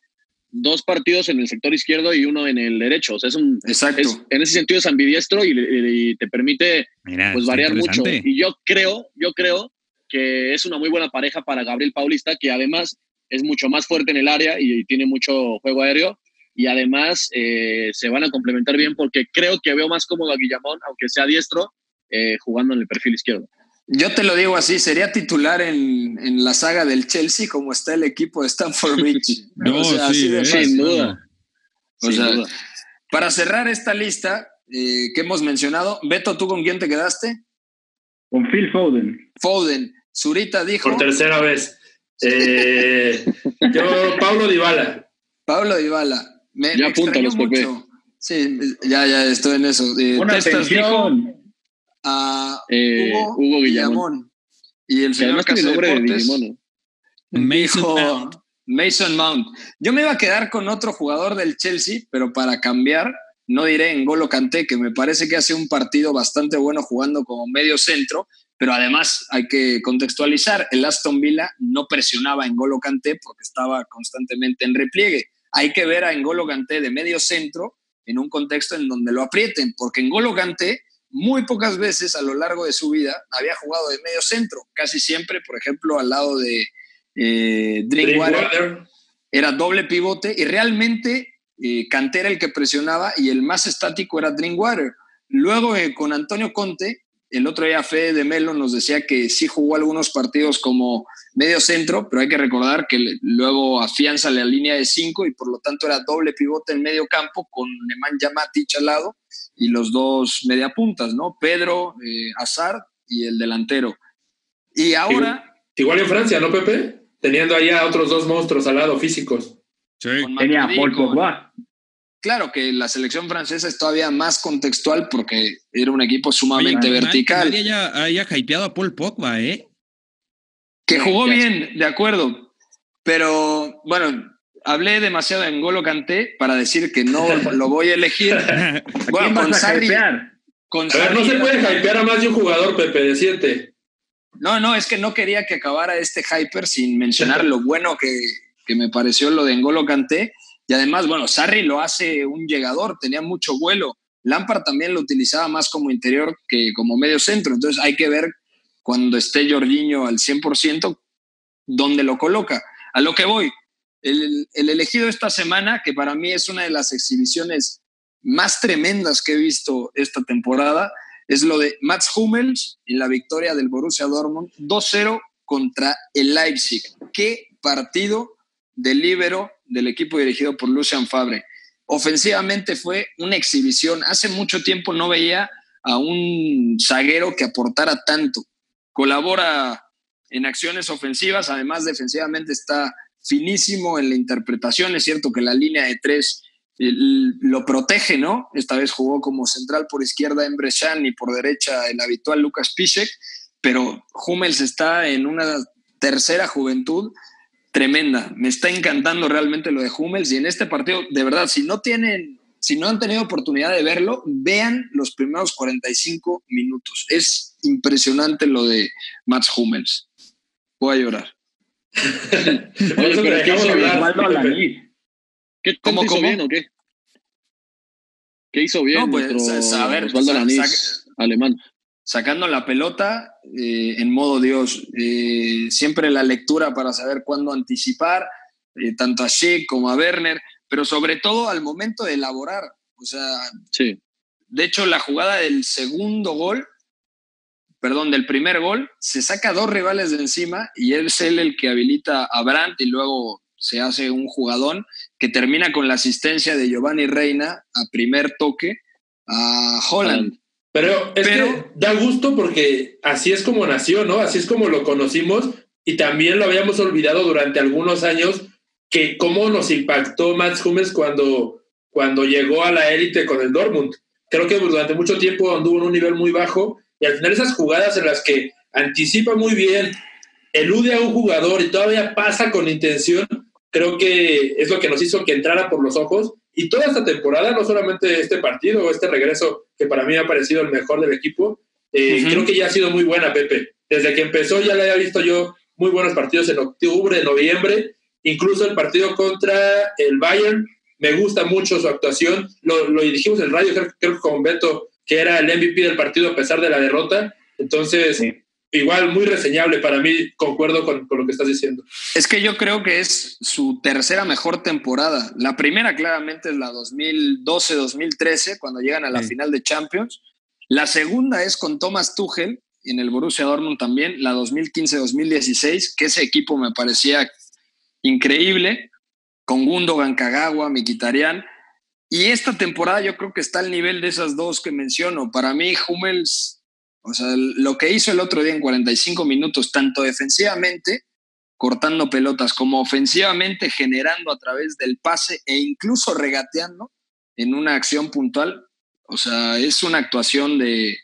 dos partidos en el sector izquierdo y uno en el derecho. O sea, es un. Exacto. en ese sentido es ambidiestro y, te permite pues, variar mucho. Y yo creo, yo creo que es una muy buena pareja para Gabriel Paulista, que además es mucho más fuerte en el área y, tiene mucho juego aéreo. Y además eh, se van a complementar bien porque creo que veo más cómodo a Guillamón, aunque sea diestro, eh, jugando en el perfil izquierdo. Yo te lo digo así, sería titular en, en, la saga del Chelsea como está el equipo de Stanford Bridge. no, sí, de sin duda. O sea, para cerrar esta lista eh, que hemos mencionado, Beto, ¿tú con quién te quedaste? Con Phil Foden. Foden. Zurita dijo. Por tercera vez. Eh, yo, Pablo Dybala. Pablo Dybala. Me, ya apúntalos, mucho. Sí, ya, ya estoy en eso. Eh, Una atención a eh, Hugo, Hugo Guillamón. Y el señor de Mason Mount. Mason Mount. Yo me iba a quedar con otro jugador del Chelsea, pero para cambiar, no diré en Golo Kanté, que me parece que hace un partido bastante bueno jugando como medio centro, pero además hay que contextualizar, el Aston Villa no presionaba en Golo Kanté porque estaba constantemente en repliegue. Hay que ver a Engolo Kanté de medio centro en un contexto en donde lo aprieten, porque Engolo Kanté muy pocas veces a lo largo de su vida había jugado de medio centro, casi siempre, por ejemplo, al lado de eh, Drinkwater, era doble pivote y realmente eh, era el que presionaba y el más estático era Drinkwater. Luego eh, con Antonio Conte, el otro día Fede de Melo nos decía que sí jugó algunos partidos como medio centro, pero hay que recordar que luego afianza la línea de cinco y por lo tanto era doble pivote en medio campo con Nemanja Matic al lado y los dos mediapuntas, ¿no? Pedro, eh, Azar y el delantero. Y ahora... Igual en Francia, ¿no, Pepe? Teniendo allá otros dos monstruos al lado físicos. Sí. Tenía Paul Pogba. Claro que la selección francesa es todavía más contextual porque era un equipo sumamente vertical. Nadie haya, haya hypeado a Paul Pogba, ¿eh? Que jugó bien, de acuerdo. Pero bueno, hablé demasiado en Golo Canté para decir que no lo voy a elegir. bueno, con Sarri, con a ver, no se puede hypear a más de un jugador, Pepe, decirte. No, no, es que no quería que acabara este hyper sin mencionar lo bueno que, que me pareció lo de Ngolo Canté. Y además, bueno, Sarri lo hace un llegador, tenía mucho vuelo. Lampard también lo utilizaba más como interior que como medio centro. Entonces hay que ver cuando esté Jorginho al 100% dónde lo coloca. A lo que voy, el, elegido esta semana, que para mí es una de las exhibiciones más tremendas que he visto esta temporada, es lo de Mats Hummels en la victoria del Borussia Dortmund 2-0 contra el Leipzig. Qué partido de libero del equipo dirigido por Lucian Fabre. Ofensivamente fue una exhibición. Hace mucho tiempo no veía a un zaguero que aportara tanto. Colabora en acciones ofensivas, además defensivamente está finísimo en la interpretación. Es cierto que la línea de tres lo protege, ¿no? Esta vez jugó como central por izquierda en Brescian y por derecha el habitual Lucas Piszek, pero Hummels está en una tercera juventud tremenda. Me está encantando realmente lo de Hummels y en este partido, de verdad, si no tienen, si no han tenido oportunidad de verlo, vean los primeros 45 minutos. Es impresionante lo de Mats Hummels. Voy a llorar. Oye, pero ¿qué hizo bien? ¿Qué ¿Cómo, hizo bien o qué? ¿Qué hizo bien no, pues, nuestro a ver, Osvaldo Lanís, alemán? Sacando la pelota eh, en modo Dios. Eh, siempre la lectura para saber cuándo anticipar, eh, tanto a Sheik como a Werner, pero sobre todo al momento de elaborar. O sea, sí. de hecho, la jugada del segundo gol perdón, del primer gol, se saca dos rivales de encima y es él el que habilita a Brandt y luego se hace un jugadón que termina con la asistencia de Giovanni Reina a primer toque a Holland. Pero es que da gusto porque así es como nació, ¿no? Así es como lo conocimos y también lo habíamos olvidado durante algunos años que cómo nos impactó Mats Hummels cuando, cuando llegó a la élite con el Dortmund. Creo que durante mucho tiempo anduvo en un nivel muy bajo y al final esas jugadas en las que anticipa muy bien, elude a un jugador y todavía pasa con intención, creo que es lo que nos hizo que entrara por los ojos Y toda esta temporada, no solamente este partido o este regreso, que para mí ha parecido el mejor del equipo, eh, creo que ya ha sido muy buena, Pepe. Desde que empezó ya le había visto yo muy buenos partidos en octubre, noviembre, incluso el partido contra el Bayern, me gusta mucho su actuación, lo, lo dijimos en el radio, creo, creo con Beto, que era el MVP del partido a pesar de la derrota, entonces... Igual, muy reseñable para mí, concuerdo con, con, lo que estás diciendo. Es que yo creo que es su tercera mejor temporada. La primera claramente es la 2012-2013, cuando llegan a la sí. final de Champions. La segunda es con Thomas Tuchel, en el Borussia Dortmund también, la 2015-2016, que ese equipo me parecía increíble, con Gundogan, Kagawa, Mikitarian. Y esta temporada yo creo que está al nivel de esas dos que menciono. Para mí, Hummels, o sea, lo que hizo el otro día en 45 minutos, tanto defensivamente, cortando pelotas, como ofensivamente, generando a través del pase e incluso regateando en una acción puntual. O sea, es una actuación de,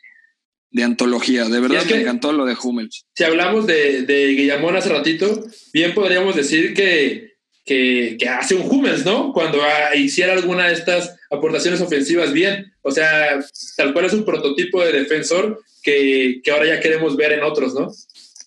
de antología. De verdad es que, me encantó lo de Hummels. Si hablamos de, de Guillamón hace ratito, bien podríamos decir que, que, que hace un Hummels, ¿no? Cuando a, hiciera alguna de estas aportaciones ofensivas bien. O sea, tal cual es un prototipo de defensor que, que ahora ya queremos ver en otros, ¿no?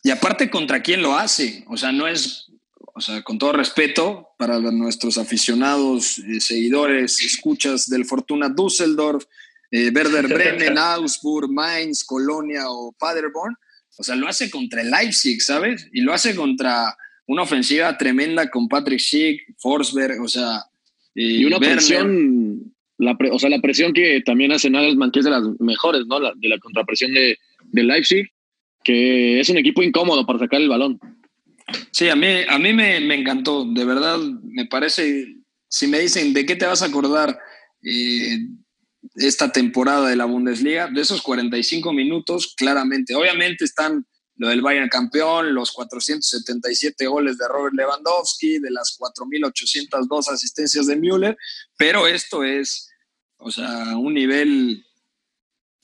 Y aparte, ¿contra quién lo hace? O sea, no es, o sea, con todo respeto para nuestros aficionados, eh, seguidores, escuchas del Fortuna Düsseldorf, eh, Werder Bremen, Augsburg, Mainz, Colonia o Paderborn. O sea, lo hace contra el Leipzig, ¿sabes? Y lo hace contra una ofensiva tremenda con Patrick Schick, Forsberg, o sea. Eh, y una Werner. presión, la pre, o sea, la presión que también hace Nagelsmann, que es de las mejores, ¿no? La, de la contrapresión de, de Leipzig, que es un equipo incómodo para sacar el balón. Sí, a mí, a mí me, me encantó, de verdad, me parece, si me dicen, ¿de qué te vas a acordar? Eh, esta temporada de la Bundesliga, de esos 45 minutos, claramente, obviamente están lo del Bayern campeón, los 477 goles de Robert Lewandowski, de las 4.802 asistencias de Müller, pero esto es, o sea, un nivel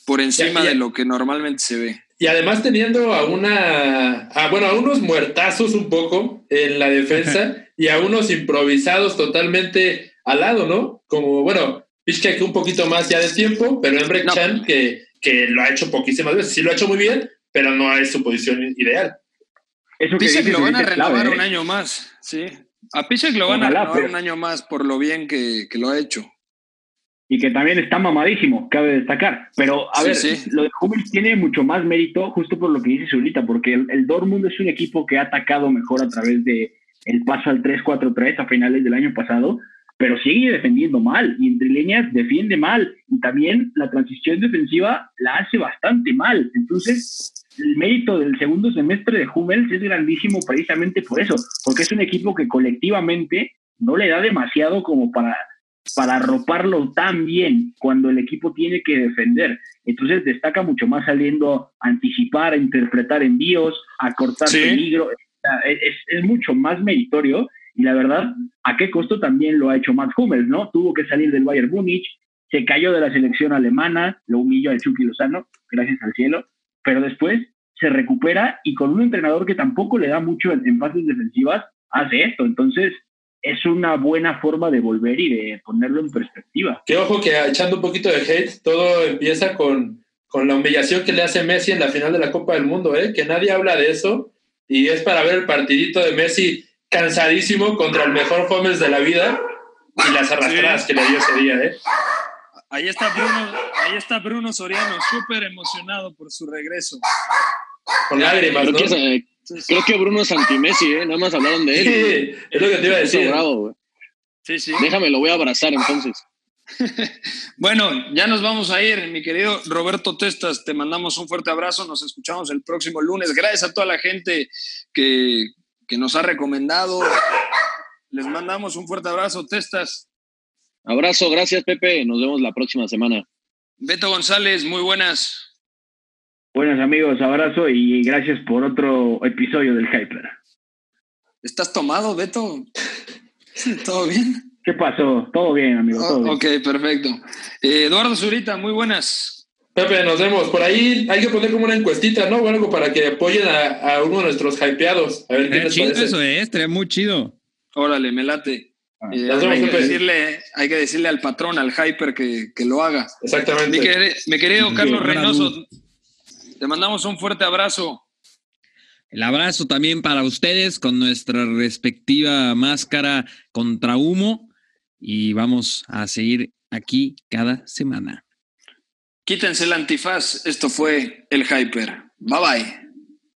por encima ya, ya. de lo que normalmente se ve. Y además teniendo a una, a, bueno, a unos muertazos un poco en la defensa y a unos improvisados totalmente al lado, ¿no? Como, bueno, Piszczek un poquito más ya de tiempo, pero Emre no. Chan que, que lo ha hecho poquísimas veces. Sí lo ha hecho muy bien, pero no es su posición ideal. Eso que lo van a renovar clave, ¿eh? un año más, sí. A Piszczek lo van Ojalá, a renovar pero... un año más por lo bien que, que, lo ha hecho. Y que también está mamadísimo, cabe destacar. Pero, a sí, ver, sí. lo de Hummels tiene mucho más mérito justo por lo que dice Zulita, porque el, el Dortmund es un equipo que ha atacado mejor a través de el paso al 3-4-3 a finales del año pasado, pero sigue defendiendo mal y entre líneas defiende mal y también la transición defensiva la hace bastante mal. Entonces, el mérito del segundo semestre de Hummels es grandísimo precisamente por eso, porque es un equipo que colectivamente no le da demasiado como para, para arroparlo tan bien cuando el equipo tiene que defender. Entonces destaca mucho más saliendo a anticipar, a interpretar envíos, a cortar sí. peligro. Es, es mucho más meritorio y la verdad, ¿a qué costo también lo ha hecho Matt Hummels, no? Tuvo que salir del Bayern Múnich, se cayó de la selección alemana, lo humilló al Chucky Lozano, gracias al cielo, pero después se recupera y con un entrenador que tampoco le da mucho en, en fases defensivas, hace esto. Entonces, es una buena forma de volver y de ponerlo en perspectiva. Que ojo que echando un poquito de hate, todo empieza con, con la humillación que le hace Messi en la final de la Copa del Mundo, ¿eh? que nadie habla de eso y es para ver el partidito de Messi cansadísimo contra el mejor Gómez de la vida y las arrastradas sí. que le dio ese día, ¿eh? Ahí está Bruno, ahí está Bruno Soriano, súper emocionado por su regreso. Con lágrimas, creo, ¿no? que sí. creo que Bruno es anti-Messi, ¿eh? Nada más hablaron de él. Sí, es lo que te iba a decir. Bravo, sí, sí. Déjame, lo voy a abrazar entonces. bueno, ya nos vamos a ir, mi querido Roberto Testas. Te mandamos un fuerte abrazo. Nos escuchamos el próximo lunes. Gracias a toda la gente que, que nos ha recomendado. Les mandamos un fuerte abrazo, Testas. Abrazo, gracias Pepe. Nos vemos la próxima semana. Beto González, muy buenas. Buenas amigos, abrazo y gracias por otro episodio del Hyper. ¿Estás tomado, Beto? ¿Todo bien? ¿Qué pasó? Todo bien, amigo. Todo oh, ok, bien. perfecto. Eh, Eduardo Zurita, muy buenas. Pepe, nos vemos. Por ahí hay que poner como una encuestita, ¿no? O algo para que apoyen a, a uno de nuestros hypeados. A ver qué eh, les chido parece. eso es, estaría muy chido. Órale, me late. Hay, que decirle, hay que decirle al patrón, al hyper, que, que lo haga. Mi, Exactamente. mi querido Sí, Carlos buena Reynoso, te mandamos un fuerte abrazo. El abrazo también para ustedes con nuestra respectiva máscara contra humo y vamos a seguir aquí cada semana. Quítense el antifaz. Esto fue el hyper. Bye bye.